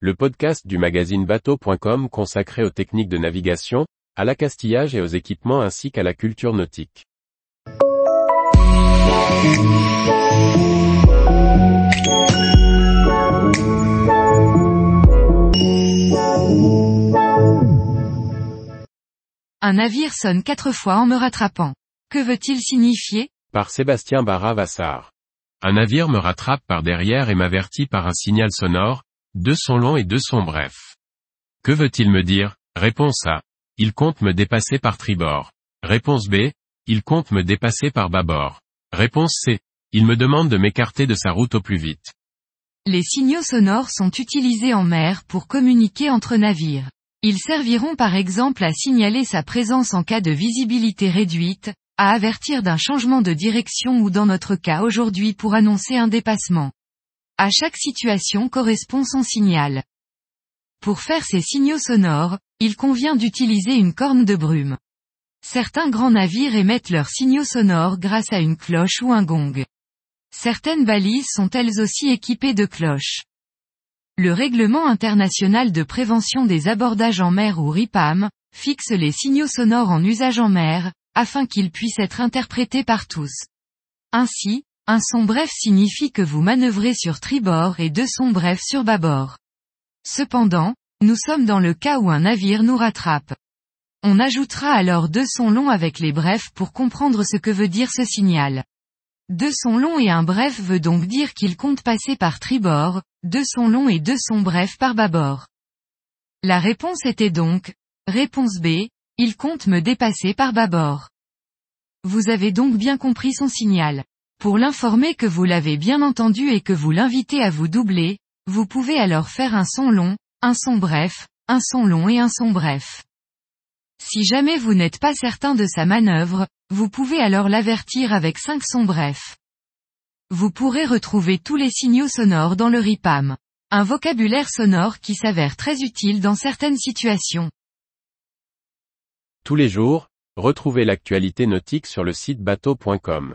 le podcast du magazine bateau.com consacré aux techniques de navigation, à l'accastillage et aux équipements ainsi qu'à la culture nautique. Un navire sonne quatre fois en me rattrapant. Que veut-il signifier? Par Sébastien Barra-Vassar. Un navire me rattrape par derrière et m'avertit par un signal sonore, deux sons longs et deux sons brefs. Que veut-il me dire? Réponse A. Il compte me dépasser par tribord. Réponse B. Il compte me dépasser par bâbord. Réponse C. Il me demande de m'écarter de sa route au plus vite. Les signaux sonores sont utilisés en mer pour communiquer entre navires. Ils serviront par exemple à signaler sa présence en cas de visibilité réduite, à avertir d'un changement de direction ou dans notre cas aujourd'hui pour annoncer un dépassement. À chaque situation correspond son signal. Pour faire ces signaux sonores, il convient d'utiliser une corne de brume. Certains grands navires émettent leurs signaux sonores grâce à une cloche ou un gong. Certaines balises sont elles aussi équipées de cloches. Le règlement international de prévention des abordages en mer ou RIPAM, fixe les signaux sonores en usage en mer, afin qu'ils puissent être interprétés par tous. Ainsi, un son bref signifie que vous manœuvrez sur tribord et deux sons brefs sur bâbord. Cependant, nous sommes dans le cas où un navire nous rattrape. On ajoutera alors deux sons longs avec les brefs pour comprendre ce que veut dire ce signal. Deux sons longs et un bref veut donc dire qu'il compte passer par tribord, deux sons longs et deux sons brefs par bâbord. La réponse était donc, réponse B, il compte me dépasser par bâbord. Vous avez donc bien compris son signal. Pour l'informer que vous l'avez bien entendu et que vous l'invitez à vous doubler, vous pouvez alors faire un son long, un son bref, un son long et un son bref. Si jamais vous n'êtes pas certain de sa manœuvre, vous pouvez alors l'avertir avec cinq sons brefs. Vous pourrez retrouver tous les signaux sonores dans le RIPAM. Un vocabulaire sonore qui s'avère très utile dans certaines situations. Tous les jours, retrouvez l'actualité nautique sur le site bateau.com.